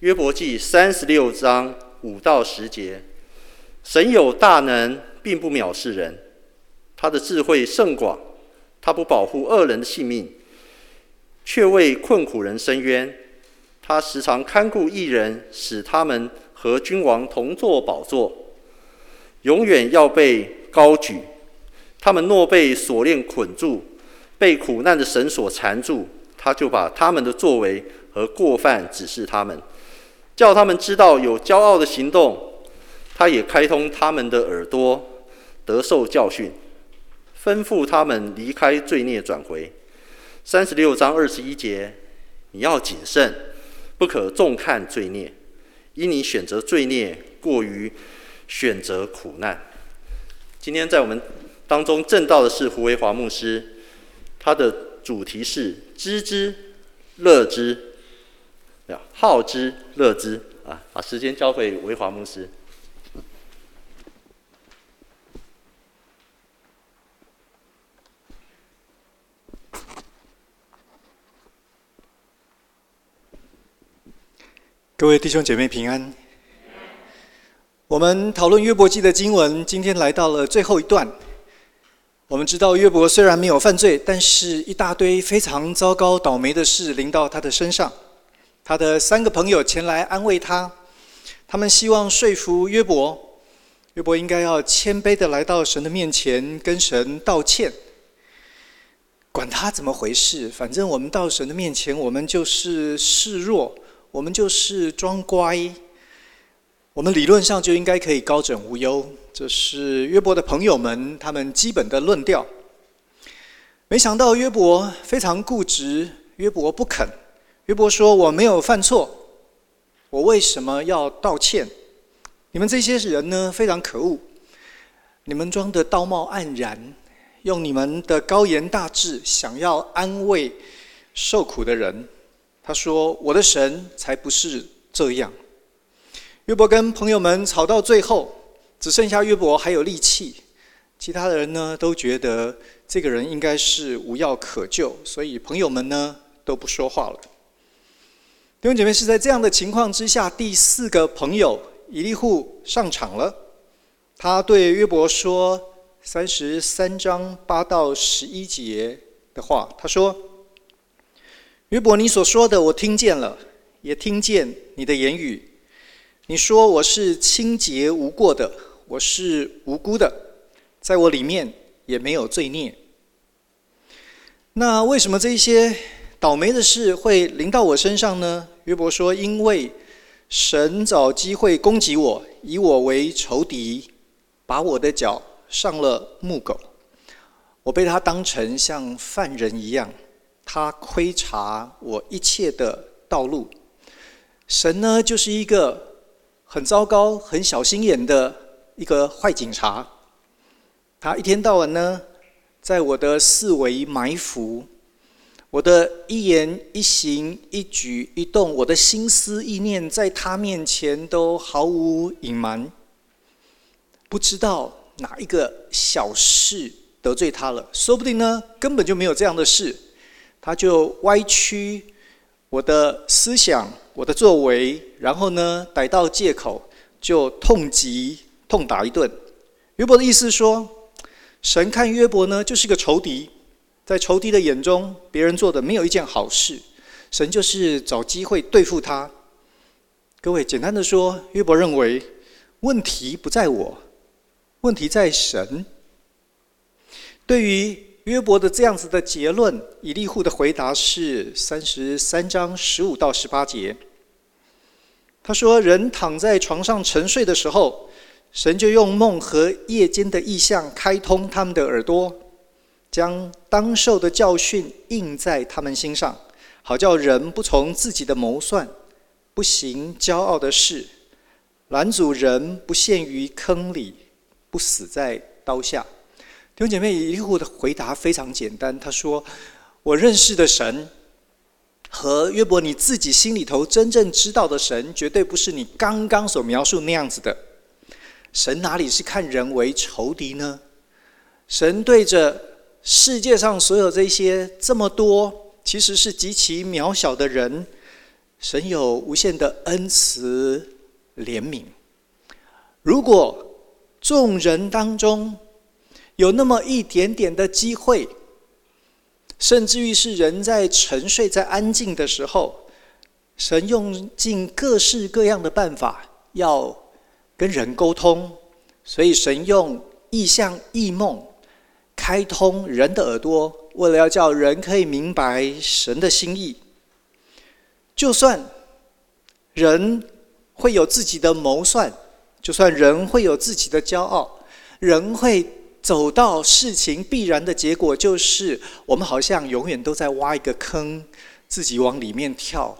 约伯记三十六章五到十节，神有大能，并不藐视人，他的智慧甚广，他不保护恶人的性命，却为困苦人伸冤。他时常看顾一人，使他们和君王同坐宝座，永远要被高举。他们若被锁链捆住，被苦难的绳索缠住，他就把他们的作为和过犯指示他们。叫他们知道有骄傲的行动，他也开通他们的耳朵，得受教训，吩咐他们离开罪孽转回。三十六章二十一节，你要谨慎，不可重看罪孽，因你选择罪孽过于选择苦难。今天在我们当中证道的是胡维华牧师，他的主题是知之乐之。好之乐之啊！把时间交给维华牧师。各位弟兄姐妹平安。我们讨论约伯记的经文，今天来到了最后一段。我们知道约伯虽然没有犯罪，但是一大堆非常糟糕、倒霉的事临到他的身上。他的三个朋友前来安慰他，他们希望说服约伯，约伯应该要谦卑地来到神的面前，跟神道歉。管他怎么回事，反正我们到神的面前，我们就是示弱，我们就是装乖，我们理论上就应该可以高枕无忧。这是约伯的朋友们他们基本的论调。没想到约伯非常固执，约伯不肯。约伯说：“我没有犯错，我为什么要道歉？你们这些人呢，非常可恶。你们装的道貌岸然，用你们的高言大志，想要安慰受苦的人。”他说：“我的神才不是这样。”约伯跟朋友们吵到最后，只剩下约伯还有力气，其他的人呢，都觉得这个人应该是无药可救，所以朋友们呢，都不说话了。弟兄姐妹，是在这样的情况之下，第四个朋友以利户上场了。他对约伯说三十三章八到十一节的话，他说：“约伯，你所说的我听见了，也听见你的言语。你说我是清洁无过的，我是无辜的，在我里面也没有罪孽。那为什么这些？”倒霉的事会临到我身上呢？约伯说：“因为神找机会攻击我，以我为仇敌，把我的脚上了木狗。我被他当成像犯人一样，他窥察我一切的道路。神呢，就是一个很糟糕、很小心眼的一个坏警察。他一天到晚呢，在我的四围埋伏。”我的一言一行、一举一动，我的心思意念，在他面前都毫无隐瞒。不知道哪一个小事得罪他了，说不定呢，根本就没有这样的事，他就歪曲我的思想、我的作为，然后呢，逮到借口就痛击、痛打一顿。约伯的意思说，神看约伯呢，就是个仇敌。在仇敌的眼中，别人做的没有一件好事，神就是找机会对付他。各位，简单的说，约伯认为问题不在我，问题在神。对于约伯的这样子的结论，以利户的回答是三十三章十五到十八节。他说：“人躺在床上沉睡的时候，神就用梦和夜间的异象开通他们的耳朵。”将当受的教训印在他们心上，好叫人不从自己的谋算，不行骄傲的事，拦阻人不陷于坑里，不死在刀下。弟兄姐妹，一户的回答非常简单，他说：“我认识的神和约伯你自己心里头真正知道的神，绝对不是你刚刚所描述那样子的。神哪里是看人为仇敌呢？神对着。”世界上所有这些这么多，其实是极其渺小的人，神有无限的恩慈怜悯。如果众人当中有那么一点点的机会，甚至于是人在沉睡、在安静的时候，神用尽各式各样的办法要跟人沟通，所以神用异象、异梦开通人的耳朵，为了要叫人可以明白神的心意。就算人会有自己的谋算，就算人会有自己的骄傲，人会走到事情必然的结果，就是我们好像永远都在挖一个坑，自己往里面跳。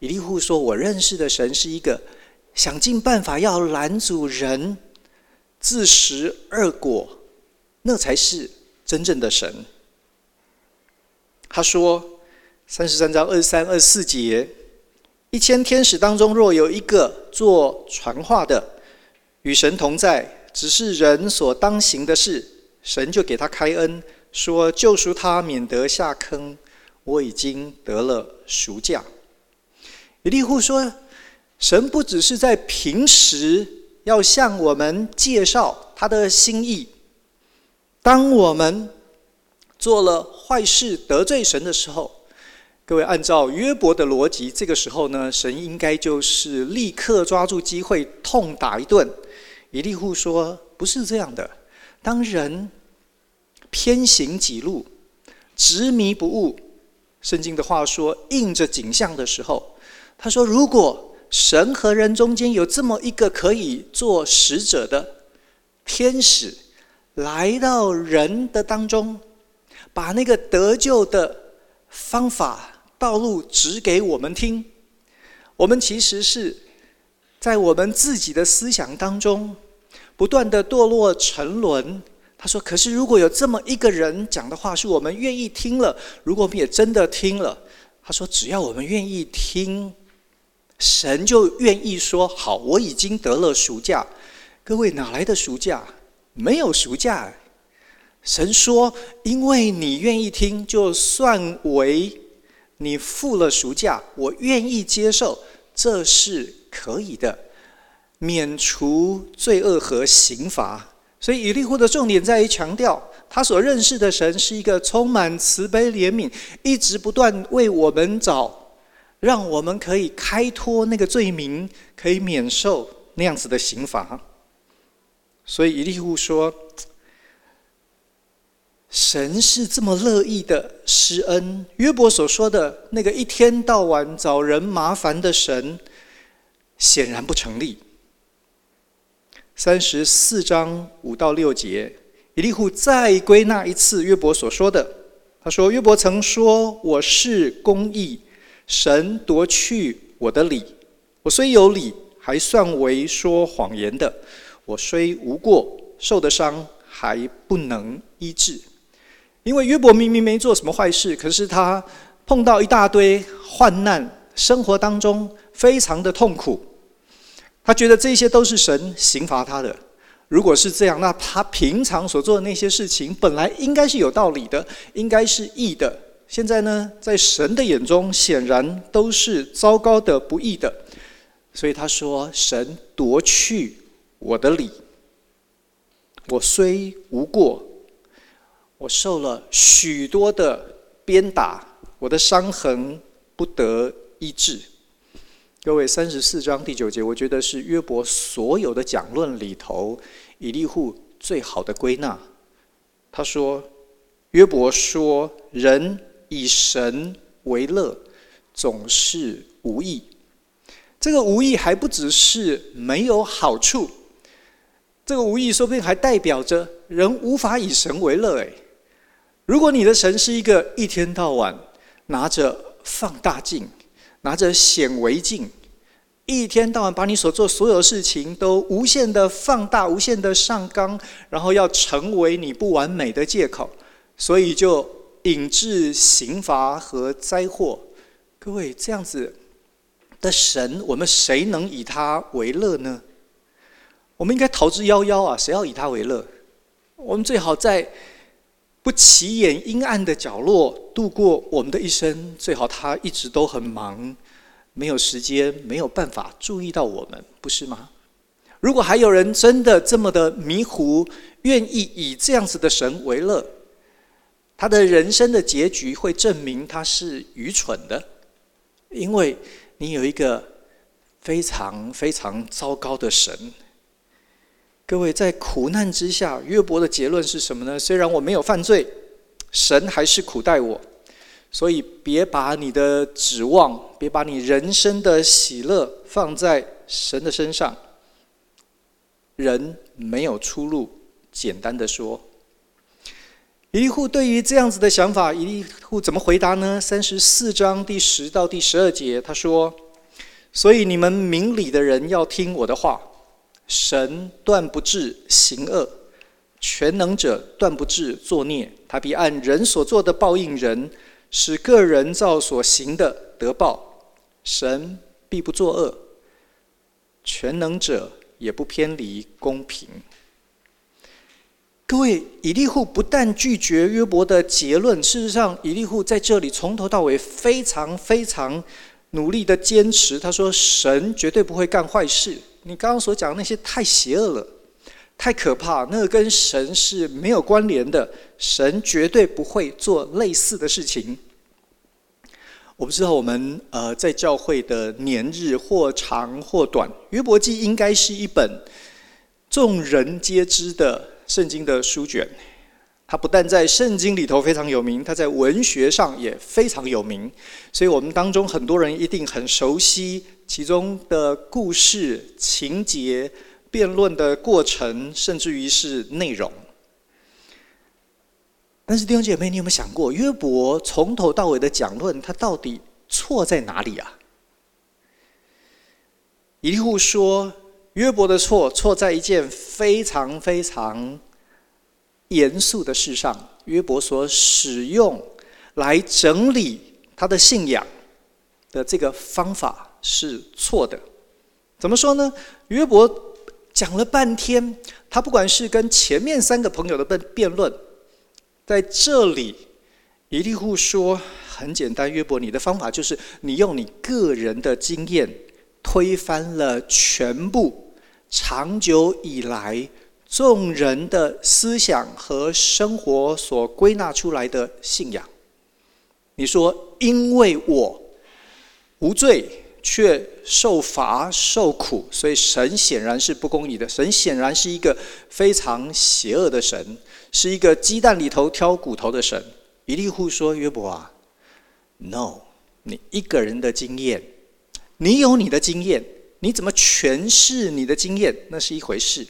以利户说：“我认识的神是一个想尽办法要拦阻人自食恶果，那才是真正的神。”他说。三十三章二十三、二十四节，一千天使当中，若有一个做传话的，与神同在，只是人所当行的事，神就给他开恩，说救赎他，免得下坑。我已经得了赎价。以利户说，神不只是在平时要向我们介绍他的心意，当我们做了坏事得罪神的时候。各位，按照约伯的逻辑，这个时候呢，神应该就是立刻抓住机会痛打一顿。以利户说：“不是这样的。当人偏行己路、执迷不悟，圣经的话说，应着景象的时候，他说：如果神和人中间有这么一个可以做使者的天使，来到人的当中，把那个得救的方法。”道路指给我们听，我们其实是在我们自己的思想当中不断的堕落沉沦。他说：“可是如果有这么一个人讲的话是我们愿意听了，如果我们也真的听了，他说只要我们愿意听，神就愿意说好，我已经得了暑假。各位哪来的暑假？没有赎价。神说，因为你愿意听，就算为。”你付了赎价，我愿意接受，这是可以的，免除罪恶和刑罚。所以以利户的重点在于强调，他所认识的神是一个充满慈悲怜悯，一直不断为我们找，让我们可以开脱那个罪名，可以免受那样子的刑罚。所以以利户说。神是这么乐意的施恩，约伯所说的那个一天到晚找人麻烦的神，显然不成立。三十四章五到六节，以利户再归纳一次约伯所说的。他说：“约伯曾说我是公义，神夺去我的理。我虽有理，还算为说谎言的；我虽无过，受的伤还不能医治。”因为约伯明明没做什么坏事，可是他碰到一大堆患难，生活当中非常的痛苦。他觉得这些都是神刑罚他的。如果是这样，那他平常所做的那些事情本来应该是有道理的，应该是义的。现在呢，在神的眼中显然都是糟糕的、不义的。所以他说：“神夺去我的理，我虽无过。”我受了许多的鞭打，我的伤痕不得医治。各位，三十四章第九节，我觉得是约伯所有的讲论里头，以利户最好的归纳。他说：“约伯说，人以神为乐，总是无益。这个无益还不只是没有好处，这个无益说不定还代表着人无法以神为乐。”哎。如果你的神是一个一天到晚拿着放大镜、拿着显微镜，一天到晚把你所做所有事情都无限的放大、无限的上纲，然后要成为你不完美的借口，所以就引致刑罚和灾祸。各位，这样子的神，我们谁能以他为乐呢？我们应该逃之夭夭啊！谁要以他为乐？我们最好在。不起眼、阴暗的角落度过我们的一生，最好他一直都很忙，没有时间，没有办法注意到我们，不是吗？如果还有人真的这么的迷糊，愿意以这样子的神为乐，他的人生的结局会证明他是愚蠢的，因为你有一个非常非常糟糕的神。各位，在苦难之下，约伯的结论是什么呢？虽然我没有犯罪，神还是苦待我，所以别把你的指望，别把你人生的喜乐放在神的身上。人没有出路，简单的说。一户对于这样子的想法，一户怎么回答呢？三十四章第十到第十二节，他说：“所以你们明理的人要听我的话。神断不至行恶，全能者断不至作孽。他必按人所做的报应人，使个人造所行的得报。神必不作恶，全能者也不偏离公平。”各位，以利户不但拒绝约伯的结论，事实上，以利户在这里从头到尾非常非常努力的坚持。他说：“神绝对不会干坏事。你刚刚所讲的那些太邪恶了，太可怕，那个跟神是没有关联的。神绝对不会做类似的事情。”我不知道我们呃在教会的年日或长或短，约伯记应该是一本众人皆知的。圣经的书卷，它不但在圣经里头非常有名，它在文学上也非常有名。所以，我们当中很多人一定很熟悉其中的故事、情节、辩论的过程，甚至于是内容。但是，弟兄姐妹，你有没有想过，约伯从头到尾的讲论，他到底错在哪里啊？以利户说。约伯的错错在一件非常非常严肃的事上。约伯所使用来整理他的信仰的这个方法是错的。怎么说呢？约伯讲了半天，他不管是跟前面三个朋友的辩辩论，在这里，以利户说很简单，约伯，你的方法就是你用你个人的经验推翻了全部。长久以来，众人的思想和生活所归纳出来的信仰，你说，因为我无罪却受罚受苦，所以神显然是不公义的。神显然是一个非常邪恶的神，是一个鸡蛋里头挑骨头的神。比利户说：“约伯啊，no，你一个人的经验，你有你的经验。”你怎么诠释你的经验，那是一回事，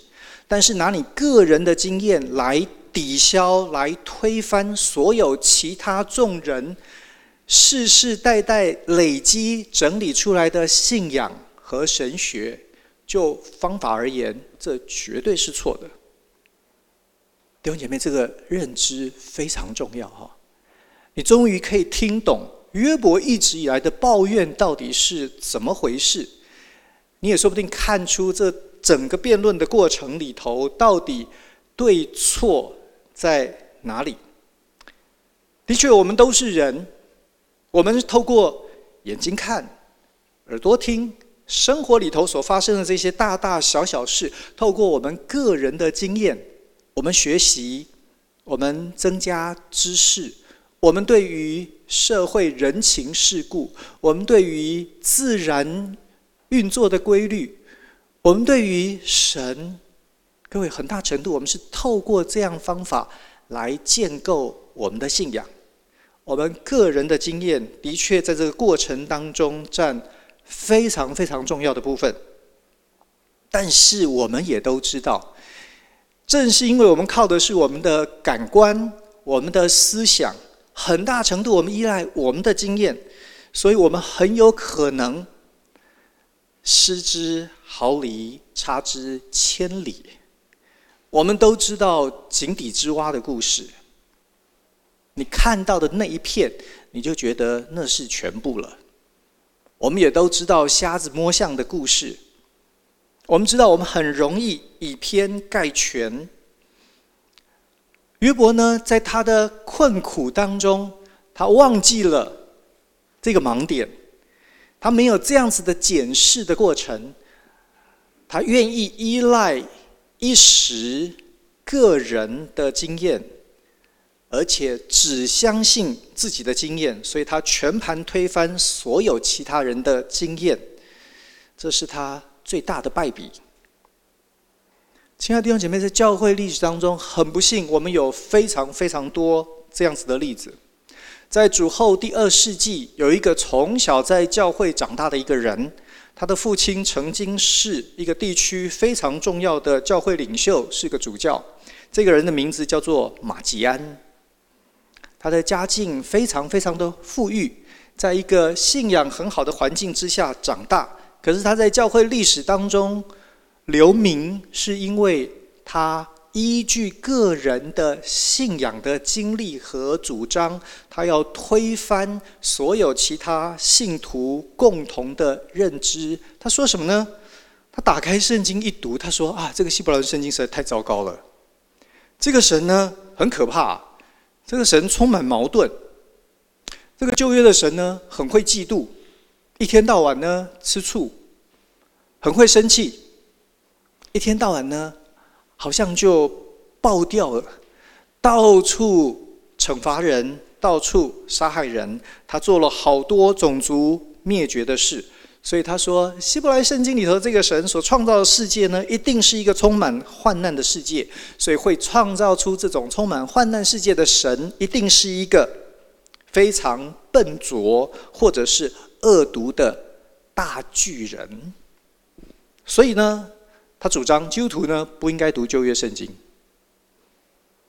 但是拿你个人的经验来抵消、来推翻所有其他众人世世代代累积整理出来的信仰和神学，就方法而言，这绝对是错的。弟兄姐妹，这个认知非常重要哈！你终于可以听懂约伯一直以来的抱怨到底是怎么回事。你也说不定看出这整个辩论的过程里头，到底对错在哪里？的确，我们都是人，我们透过眼睛看、耳朵听，生活里头所发生的这些大大小小事，透过我们个人的经验，我们学习，我们增加知识，我们对于社会人情世故，我们对于自然。运作的规律，我们对于神，各位很大程度，我们是透过这样方法来建构我们的信仰。我们个人的经验的确在这个过程当中占非常非常重要的部分。但是我们也都知道，正是因为我们靠的是我们的感官、我们的思想，很大程度我们依赖我们的经验，所以我们很有可能。失之毫厘，差之千里。我们都知道井底之蛙的故事。你看到的那一片，你就觉得那是全部了。我们也都知道瞎子摸象的故事。我们知道我们很容易以偏概全。约伯呢，在他的困苦当中，他忘记了这个盲点。他没有这样子的检视的过程，他愿意依赖一时个人的经验，而且只相信自己的经验，所以他全盘推翻所有其他人的经验，这是他最大的败笔。亲爱的弟兄姐妹，在教会历史当中，很不幸，我们有非常非常多这样子的例子。在主后第二世纪，有一个从小在教会长大的一个人，他的父亲曾经是一个地区非常重要的教会领袖，是个主教。这个人的名字叫做马吉安。他的家境非常非常的富裕，在一个信仰很好的环境之下长大。可是他在教会历史当中留名，是因为他。依据个人的信仰的经历和主张，他要推翻所有其他信徒共同的认知。他说什么呢？他打开圣经一读，他说：“啊，这个希伯来圣经实在太糟糕了。这个神呢，很可怕。这个神充满矛盾。这个旧约的神呢，很会嫉妒，一天到晚呢吃醋，很会生气，一天到晚呢。”好像就爆掉了，到处惩罚人，到处杀害人。他做了好多种族灭绝的事，所以他说，希伯来圣经里头这个神所创造的世界呢，一定是一个充满患难的世界。所以会创造出这种充满患难世界的神，一定是一个非常笨拙或者是恶毒的大巨人。所以呢。他主张基督徒呢，不应该读旧约圣经。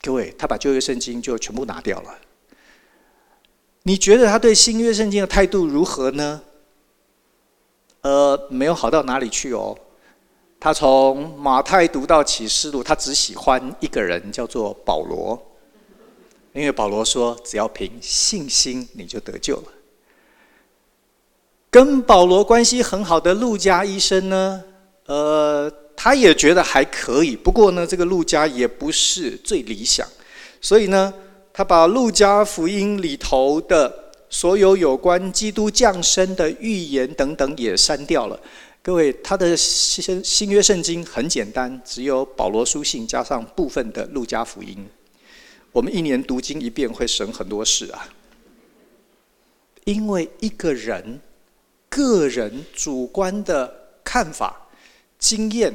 各位，他把旧约圣经就全部拿掉了。你觉得他对新约圣经的态度如何呢？呃，没有好到哪里去哦。他从马太读到启示录，他只喜欢一个人，叫做保罗。因为保罗说，只要凭信心，你就得救了。跟保罗关系很好的路加医生呢，呃。他也觉得还可以，不过呢，这个路加也不是最理想，所以呢，他把路加福音里头的所有有关基督降生的预言等等也删掉了。各位，他的新新约圣经很简单，只有保罗书信加上部分的路加福音。我们一年读经一遍会省很多事啊，因为一个人个人主观的看法。经验，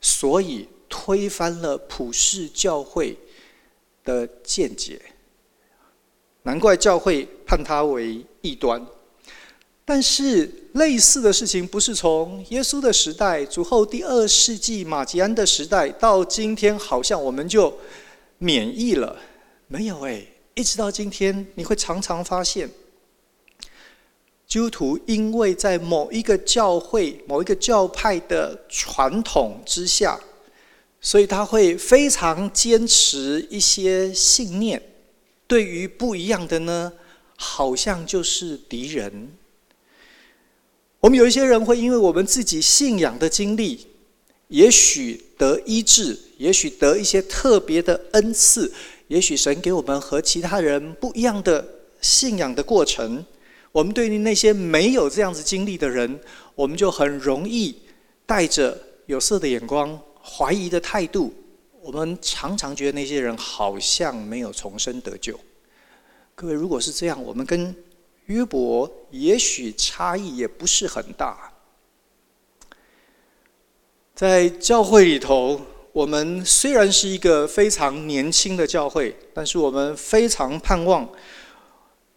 所以推翻了普世教会的见解，难怪教会判他为异端。但是类似的事情不是从耶稣的时代，主后第二世纪马吉安的时代到今天，好像我们就免疫了？没有哎，一直到今天，你会常常发现。基督徒因为在某一个教会、某一个教派的传统之下，所以他会非常坚持一些信念。对于不一样的呢，好像就是敌人。我们有一些人会因为我们自己信仰的经历，也许得医治，也许得一些特别的恩赐，也许神给我们和其他人不一样的信仰的过程。我们对于那些没有这样子经历的人，我们就很容易带着有色的眼光、怀疑的态度。我们常常觉得那些人好像没有重生得救。各位，如果是这样，我们跟约伯也许差异也不是很大。在教会里头，我们虽然是一个非常年轻的教会，但是我们非常盼望。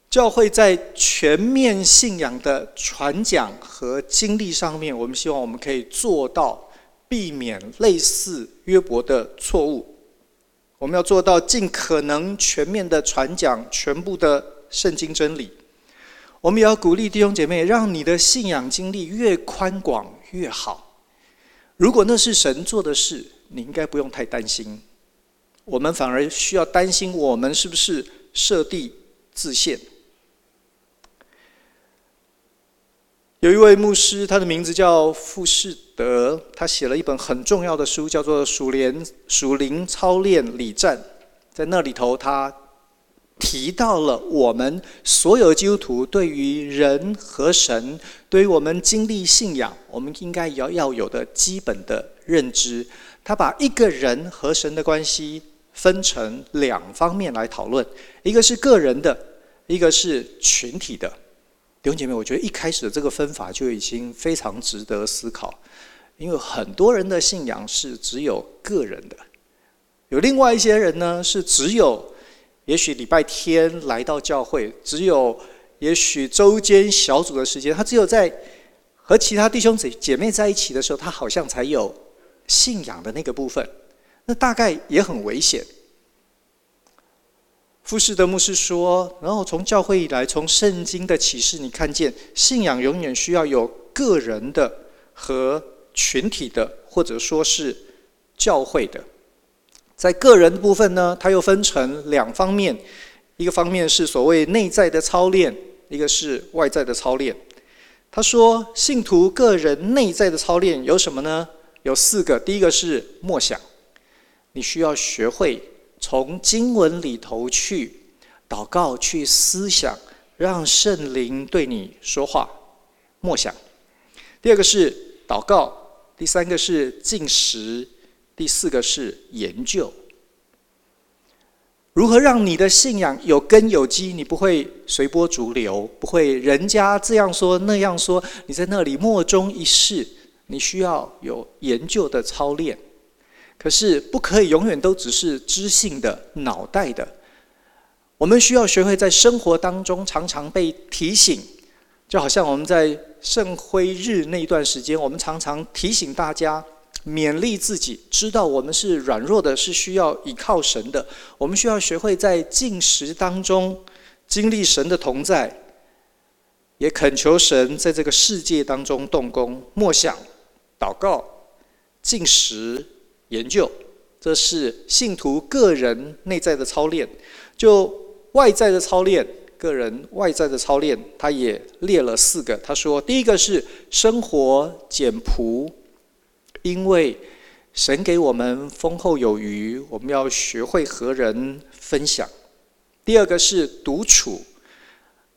教会在全面信仰的传讲和经历上面，我们希望我们可以做到避免类似约伯的错误。我们要做到尽可能全面的传讲全部的圣经真理。我们也要鼓励弟兄姐妹，让你的信仰经历越宽广越好。如果那是神做的事，你应该不用太担心。我们反而需要担心，我们是不是设地自限。有一位牧师，他的名字叫富士德，他写了一本很重要的书，叫做《属灵属灵操练礼赞》。在那里头，他提到了我们所有基督徒对于人和神，对于我们经历信仰，我们应该要要有的基本的认知。他把一个人和神的关系分成两方面来讨论，一个是个人的，一个是群体的。弟兄姐妹，我觉得一开始的这个分法就已经非常值得思考，因为很多人的信仰是只有个人的，有另外一些人呢是只有。也许礼拜天来到教会，只有也许周间小组的时间，他只有在和其他弟兄姐姐妹在一起的时候，他好像才有信仰的那个部分。那大概也很危险。富士德牧师说，然后从教会以来，从圣经的启示，你看见信仰永远需要有个人的和群体的，或者说是教会的。在个人的部分呢，它又分成两方面，一个方面是所谓内在的操练，一个是外在的操练。他说，信徒个人内在的操练有什么呢？有四个。第一个是默想，你需要学会从经文里头去祷告、去思想，让圣灵对你说话。默想。第二个是祷告，第三个是进食。第四个是研究，如何让你的信仰有根有基？你不会随波逐流，不会人家这样说那样说，你在那里莫衷一是。你需要有研究的操练，可是不可以永远都只是知性的脑袋的。我们需要学会在生活当中常常被提醒，就好像我们在圣灰日那一段时间，我们常常提醒大家。勉励自己，知道我们是软弱的，是需要依靠神的。我们需要学会在进食当中经历神的同在，也恳求神在这个世界当中动工。默想、祷告、进食、研究，这是信徒个人内在的操练。就外在的操练，个人外在的操练，他也列了四个。他说，第一个是生活简朴。因为神给我们丰厚有余，我们要学会和人分享。第二个是独处，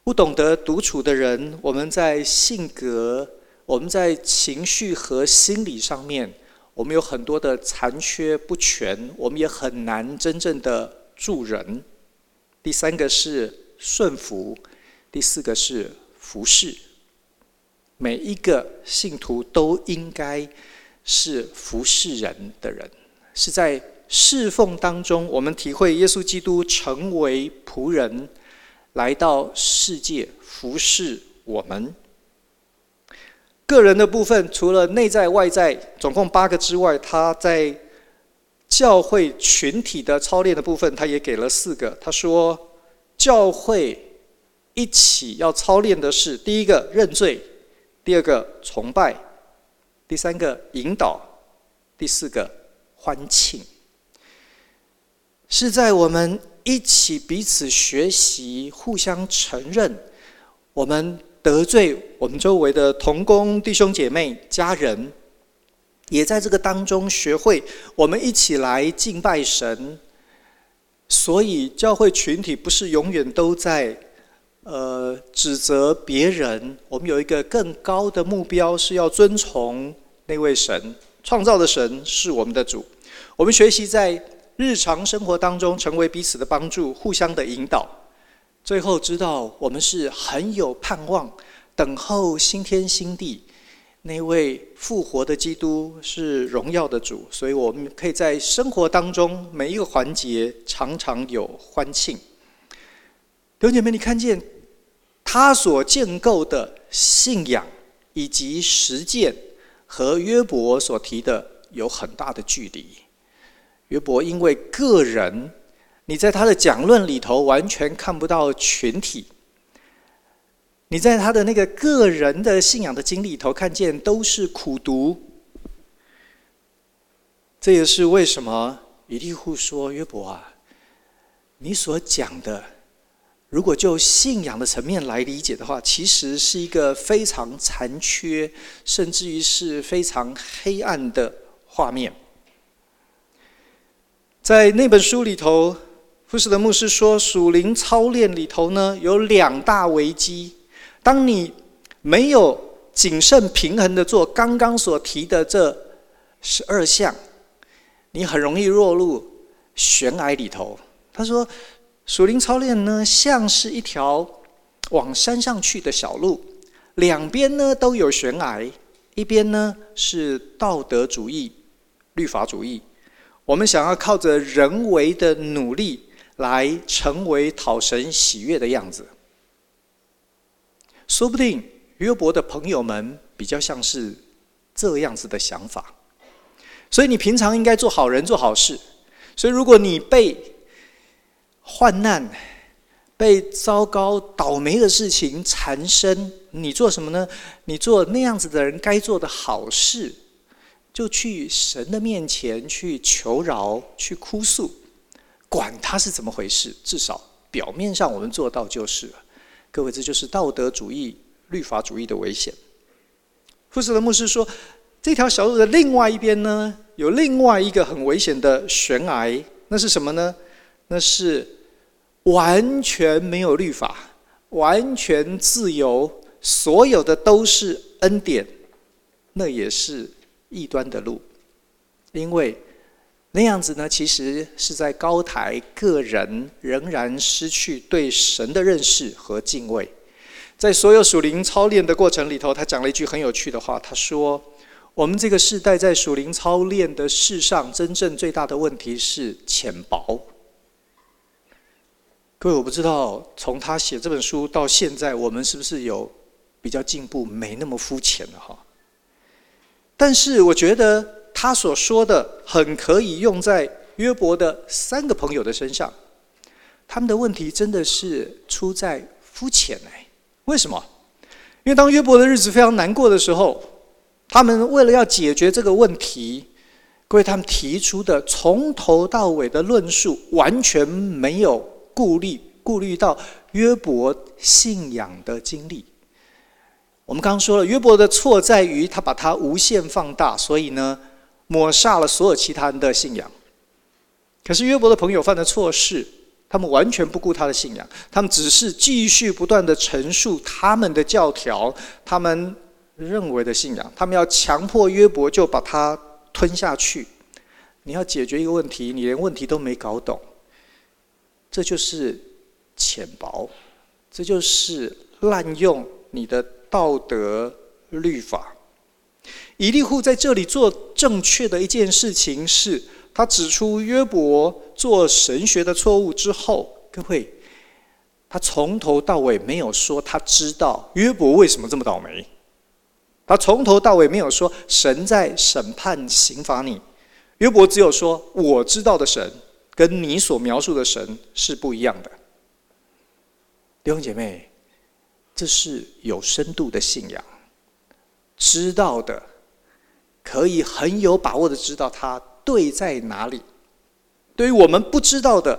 不懂得独处的人，我们在性格、我们在情绪和心理上面，我们有很多的残缺不全，我们也很难真正的助人。第三个是顺服，第四个是服侍。每一个信徒都应该。是服侍人的人，是在侍奉当中，我们体会耶稣基督成为仆人，来到世界服侍我们。个人的部分，除了内在外在总共八个之外，他在教会群体的操练的部分，他也给了四个。他说，教会一起要操练的是：第一个认罪，第二个崇拜。第三个引导，第四个欢庆，是在我们一起彼此学习、互相承认，我们得罪我们周围的同工弟兄姐妹、家人，也在这个当中学会我们一起来敬拜神。所以教会群体不是永远都在。呃，指责别人，我们有一个更高的目标，是要遵从那位神，创造的神是我们的主。我们学习在日常生活当中成为彼此的帮助，互相的引导，最后知道我们是很有盼望，等候新天新地，那位复活的基督是荣耀的主，所以我们可以在生活当中每一个环节常常有欢庆。弟兄姐妹，你看见他所建构的信仰以及实践，和约伯所提的有很大的距离。约伯因为个人，你在他的讲论里头完全看不到群体。你在他的那个个人的信仰的经历里头看见都是苦读。这也是为什么以利户说：“约伯啊，你所讲的。”如果就信仰的层面来理解的话，其实是一个非常残缺，甚至于是非常黑暗的画面。在那本书里头，富士德牧师说，属灵操练里头呢，有两大危机。当你没有谨慎平衡的做刚刚所提的这十二项，你很容易落入悬崖里头。他说，属灵操练呢，像是一条往山上去的小路，两边呢都有悬崖，一边呢是道德主义、律法主义。我们想要靠着人为的努力。来成为讨神喜悦的样子，说不定约伯的朋友们比较像是这样子的想法，所以你平常应该做好人做好事。所以如果你被患难、被糟糕倒霉的事情缠身，你做什么呢？你做那样子的人该做的好事，就去神的面前去求饶、去哭诉。管他是怎么回事，至少表面上我们做到就是了。各位，这就是道德主义、律法主义的危险。富士德牧师说，这条小路的另外一边呢，有另外一个很危险的悬崖，那是什么呢？那是完全没有律法，完全自由，所有的都是恩典，那也是异端的路，因为。那样子呢，其实是在高抬个人，仍然失去对神的认识和敬畏。在所有属灵操练的过程里头，他讲了一句很有趣的话。他说：“我们这个世代在属灵操练的事上，真正最大的问题是浅薄。”各位，我不知道从他写这本书到现在，我们是不是有比较进步，没那么肤浅了哈？但是我觉得。他所说的很可以用在约伯的三个朋友的身上，他们的问题真的是出在肤浅哎，为什么？因为当约伯的日子非常难过的时候，他们为了要解决这个问题，各位他们提出的从头到尾的论述完全没有顾虑顾虑到约伯信仰的经历。我们刚刚说了，约伯的错在于他把它无限放大，所以呢。抹杀了所有其他人的信仰。可是约伯的朋友犯的错是，他们完全不顾他的信仰，他们只是继续不断的陈述他们的教条，他们认为的信仰，他们要强迫约伯就把他吞下去。你要解决一个问题，你连问题都没搞懂，这就是浅薄，这就是滥用你的道德律法。以利户在这里做正确的一件事情是，他指出约伯做神学的错误之后，各位，他从头到尾没有说他知道约伯为什么这么倒霉，他从头到尾没有说神在审判刑罚你，约伯只有说我知道的神跟你所描述的神是不一样的。弟兄姐妹，这是有深度的信仰，知道的。可以很有把握的知道它对在哪里。对于我们不知道的，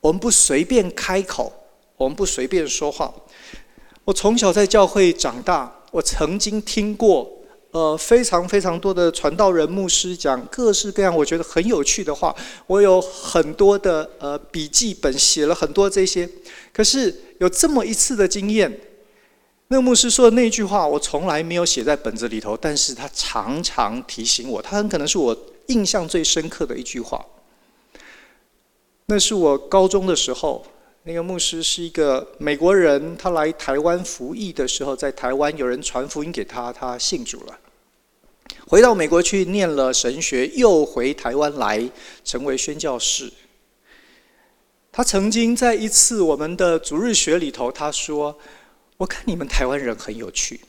我们不随便开口，我们不随便说话。我从小在教会长大，我曾经听过呃非常非常多的传道人、牧师讲各式各样我觉得很有趣的话。我有很多的呃笔记本，写了很多这些。可是有这么一次的经验。那个牧师说的那句话，我从来没有写在本子里头，但是他常常提醒我，他很可能是我印象最深刻的一句话。那是我高中的时候，那个牧师是一个美国人，他来台湾服役的时候，在台湾有人传福音给他，他信主了。回到美国去念了神学，又回台湾来成为宣教士。他曾经在一次我们的主日学里头，他说。我看你们台湾人很有趣。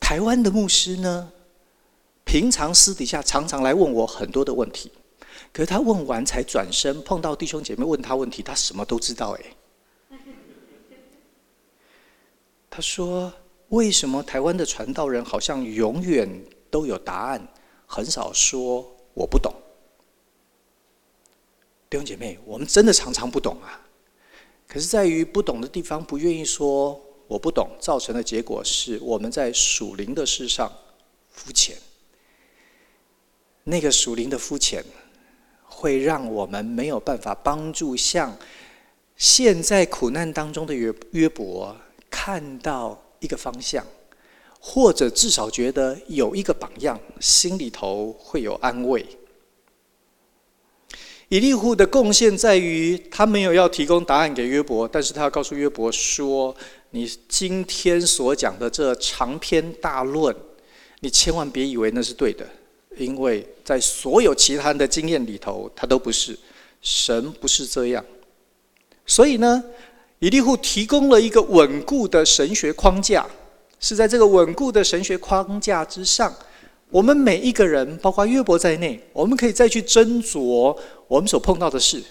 台湾的牧师呢，平常私底下常常来问我很多的问题，可是他问完才转身，碰到弟兄姐妹问他问题，他什么都知道。哎，他说：“为什么台湾的传道人好像永远都有答案，很少说我不懂？”弟兄姐妹，我们真的常常不懂啊。可是，在于不懂的地方，不愿意说我不懂，造成的结果是我们在属灵的事上肤浅。那个属灵的肤浅，会让我们没有办法帮助像现在苦难当中的约约伯看到一个方向，或者至少觉得有一个榜样，心里头会有安慰。以利户的贡献在于，他没有要提供答案给约伯，但是他要告诉约伯说：“你今天所讲的这长篇大论，你千万别以为那是对的，因为在所有其他的经验里头，他都不是。神不是这样。所以呢，以利户提供了一个稳固的神学框架，是在这个稳固的神学框架之上。”我们每一个人，包括约伯在内，我们可以再去斟酌我们所碰到的事。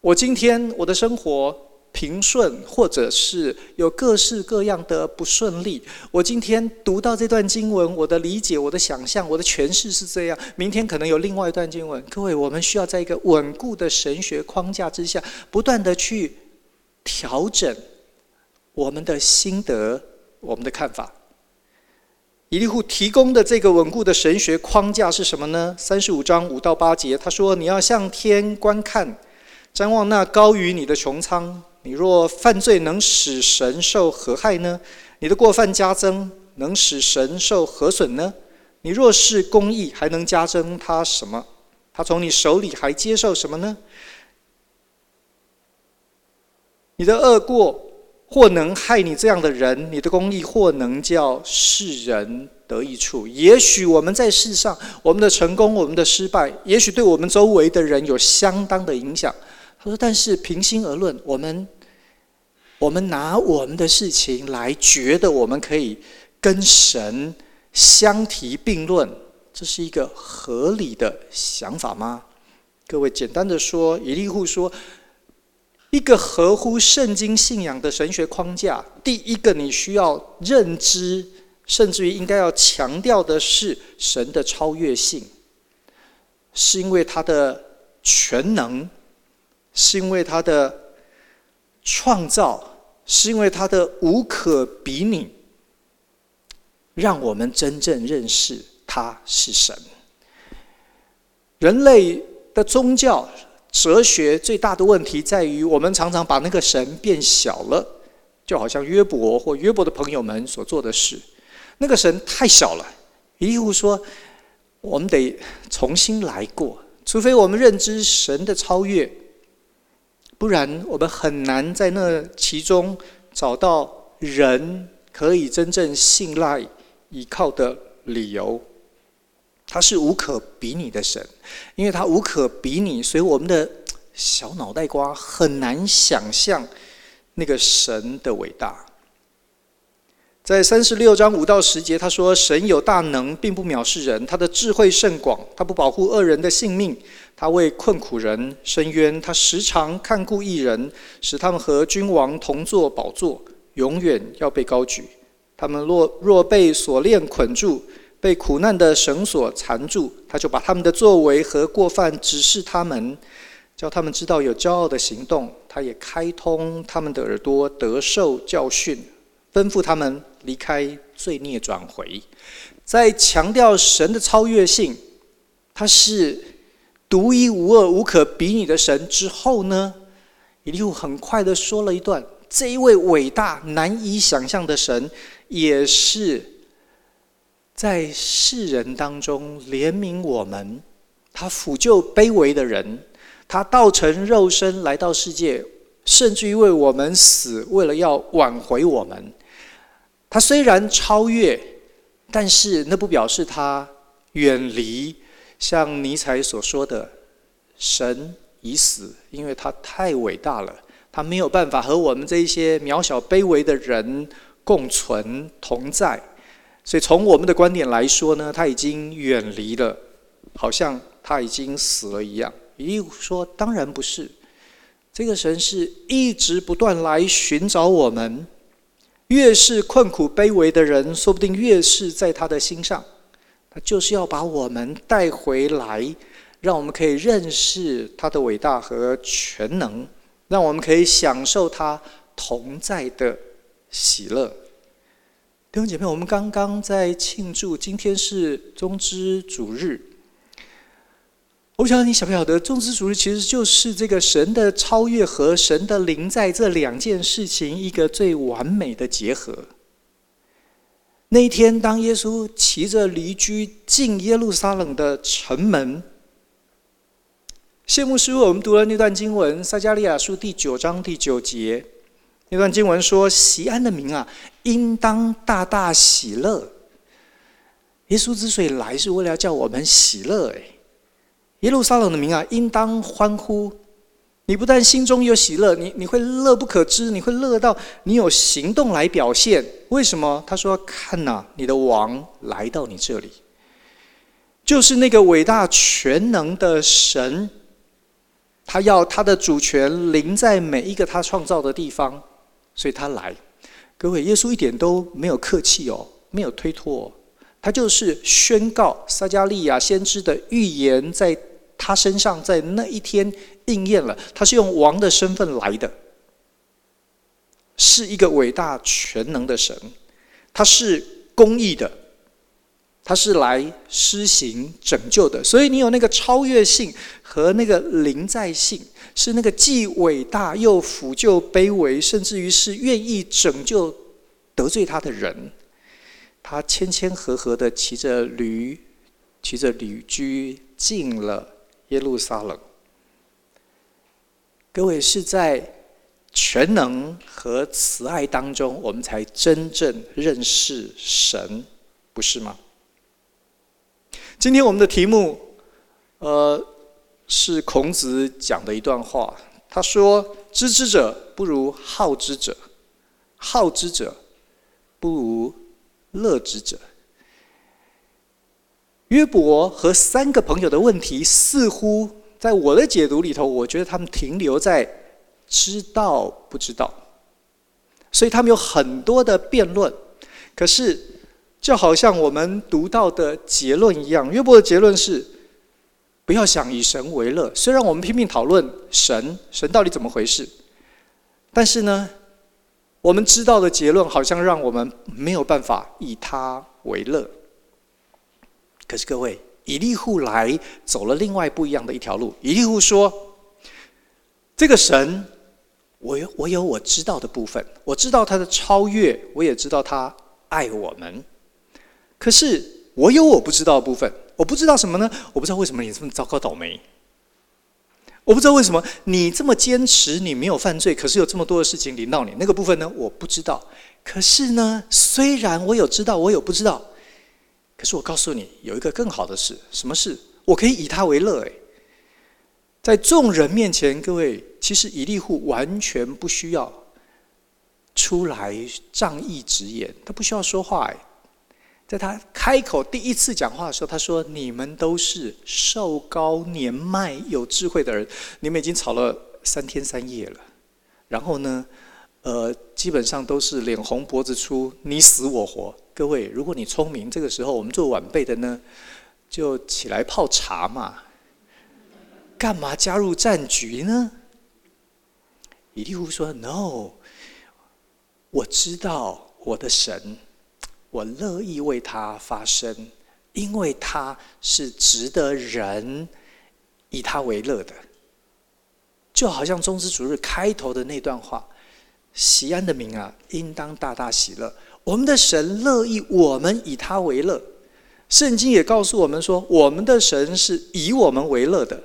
我今天我的生活平顺，或者是有各式各样的不顺利。我今天读到这段经文，我的理解、我的想象、我的诠释是这样。明天可能有另外一段经文。各位，我们需要在一个稳固的神学框架之下，不断的去调整我们的心得、我们的看法。以利户提供的这个稳固的神学框架是什么呢？三十五章五到八节，他说：“你要向天观看，瞻望那高于你的穹苍。你若犯罪，能使神受何害呢？你的过犯加增，能使神受何损呢？你若是公义，还能加增他什么？他从你手里还接受什么呢？你的恶过。”或能害你这样的人，你的公义或能叫世人得益处。也许我们在世上，我们的成功、我们的失败，也许对我们周围的人有相当的影响。他说：“但是平心而论，我们我们拿我们的事情来觉得我们可以跟神相提并论，这是一个合理的想法吗？”各位，简单的说，以利户说。一个合乎圣经信仰的神学框架，第一个你需要认知，甚至于应该要强调的是神的超越性，是因为他的全能，是因为他的创造，是因为他的无可比拟，让我们真正认识他是神。人类的宗教。哲学最大的问题在于，我们常常把那个神变小了，就好像约伯或约伯的朋友们所做的事。那个神太小了，以利户说，我们得重新来过，除非我们认知神的超越，不然我们很难在那其中找到人可以真正信赖依靠的理由。他是无可比拟的神，因为他无可比拟，所以我们的小脑袋瓜很难想象那个神的伟大。在三十六章五到十节，他说：“神有大能，并不藐视人；他的智慧甚广，他不保护恶人的性命；他为困苦人伸冤；他时常看顾一人，使他们和君王同坐宝座，永远要被高举。他们若若被锁链捆住。”被苦难的绳索缠住，他就把他们的作为和过犯指示他们，叫他们知道有骄傲的行动。他也开通他们的耳朵，得受教训，吩咐他们离开罪孽，转回。在强调神的超越性，他是独一无二、无可比拟的神之后呢，以利户很快的说了一段：这一位伟大、难以想象的神，也是。在世人当中怜悯我们，他抚救卑微的人，他道成肉身来到世界，甚至于为我们死，为了要挽回我们。他虽然超越，但是那不表示他远离。像尼采所说的“神已死”，因为他太伟大了，他没有办法和我们这一些渺小卑微的人共存同在。所以，从我们的观点来说呢，他已经远离了，好像他已经死了一样。以利户说：“当然不是，这个神是一直不断来寻找我们。越是困苦卑微的人，说不定越是在他的心上。他就是要把我们带回来，让我们可以认识他的伟大和全能，让我们可以享受他同在的喜乐。”弟兄姐妹，我们刚刚在庆祝，今天是中之主日。我想你晓不晓得，中之主日其实就是这个神的超越和神的临在这两件事情一个最完美的结合。那一天，当耶稣骑着驴駒进耶路撒冷的城门，谢牧师我们读了那段经文，撒迦利亚书第九章第九节。那段经文说：“锡安的民啊，应当大大喜乐。”耶稣之所以来，是为了要叫我们喜乐。哎，耶路撒冷的民啊，应当欢呼。你不但心中有喜乐，你你会乐不可支，你会乐到你有行动来表现。为什么？他说：“看呐，你的王来到你这里，就是那个伟大全能的神，他要他的主权临在每一个他创造的地方。”所以他来，各位，耶稣一点都没有客气哦，没有推脱哦，他就是宣告撒迦利亚先知的预言在他身上，在那一天应验了。他是用王的身份来的，是一个伟大全能的神，他是公义的。他是来施行拯救的，所以你有那个超越性和那个临在性，是那个既伟大又辅救卑微，甚至于是愿意拯救得罪他的人。他谦谦和和的骑着驴，骑着驴驹进了耶路撒冷。各位是在全能和慈爱当中，我们才真正认识神，不是吗？今天我们的题目，呃，是孔子讲的一段话。他说：“知之者不如好之者，好之者不如乐之者。”约伯和三个朋友的问题，似乎在我的解读里头，我觉得他们停留在知道不知道，所以他们有很多的辩论。可是，就好像我们读到的结论一样，约伯的结论是：不要想以神为乐。虽然我们拼命讨论神，神到底怎么回事，但是呢，我们知道的结论好像让我们没有办法以他为乐。可是各位，以利户来走了另外不一样的一条路。以利户说：“这个神，我有我有我知道的部分，我知道他的超越，我也知道他爱我们。”可是我有我不知道的部分，我不知道什么呢？我不知道为什么你这么糟糕倒霉。我不知道为什么你这么坚持，你没有犯罪，可是有这么多的事情临到你。那个部分呢？我不知道。可是呢，虽然我有知道，我有不知道，可是我告诉你，有一个更好的事，什么事？我可以以他为乐。诶，在众人面前，各位，其实以利户完全不需要出来仗义直言，他不需要说话。诶。在他开口第一次讲话的时候，他说：“你们都是寿高年迈、有智慧的人，你们已经吵了三天三夜了。然后呢，呃，基本上都是脸红脖子粗，你死我活。各位，如果你聪明，这个时候我们做晚辈的呢，就起来泡茶嘛。干嘛加入战局呢？”以利户说：“No，我知道我的神。”我乐意为他发声，因为他是值得人以他为乐的。就好像众之主日开头的那段话：“锡安的民啊，应当大大喜乐。”我们的神乐意我们以他为乐。圣经也告诉我们说，我们的神是以我们为乐的。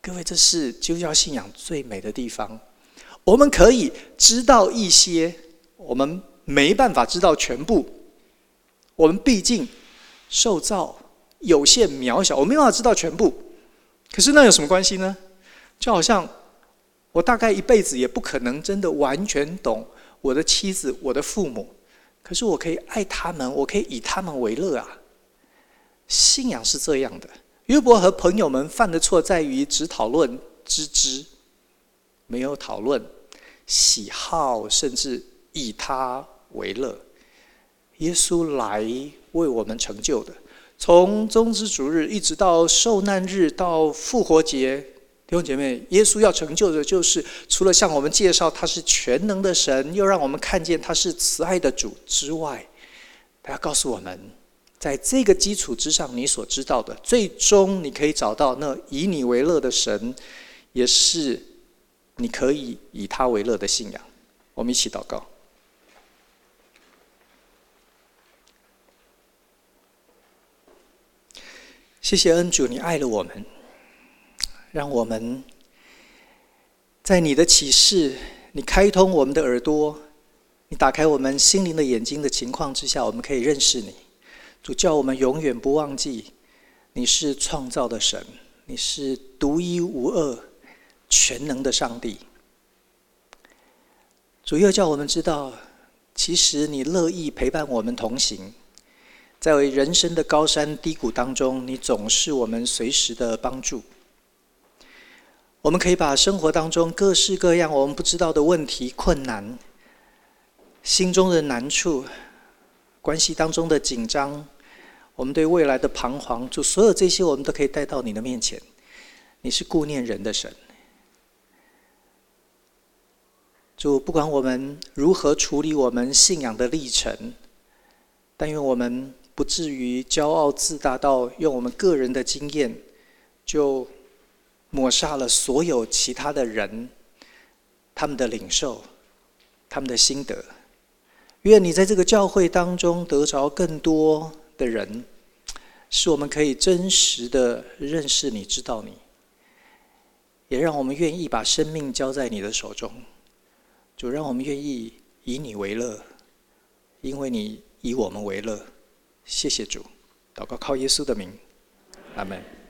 各位，这是基督教信仰最美的地方。我们可以知道一些，我们没办法知道全部。我们毕竟受造有限渺小，我没办法知道全部。可是那有什么关系呢？就好像我大概一辈子也不可能真的完全懂我的妻子、我的父母，可是我可以爱他们，我可以以他们为乐啊。信仰是这样的。约伯和朋友们犯的错在于只讨论知之，没有讨论喜好，甚至以他为乐。耶稣来为我们成就的，从宗之主日一直到受难日到复活节，弟兄姐妹，耶稣要成就的，就是除了向我们介绍他是全能的神，又让我们看见他是慈爱的主之外，他要告诉我们，在这个基础之上，你所知道的，最终你可以找到那以你为乐的神，也是你可以以他为乐的信仰。我们一起祷告。谢谢恩主，你爱了我们，让我们在你的启示，你开通我们的耳朵，你打开我们心灵的眼睛的情况之下，我们可以认识你。主叫我们永远不忘记，你是创造的神，你是独一无二、全能的上帝。主又叫我们知道，其实你乐意陪伴我们同行。在人生的高山低谷当中，你总是我们随时的帮助。我们可以把生活当中各式各样我们不知道的问题、困难、心中的难处、关系当中的紧张，我们对未来的彷徨，就所有这些，我们都可以带到你的面前。你是顾念人的神，就不管我们如何处理我们信仰的历程，但愿我们。不至于骄傲自大到用我们个人的经验，就抹杀了所有其他的人，他们的领受，他们的心得。愿你在这个教会当中得着更多的人，使我们可以真实的认识你、知道你，也让我们愿意把生命交在你的手中。就让我们愿意以你为乐，因为你以我们为乐。谢谢主，祷告靠耶稣的名，阿门。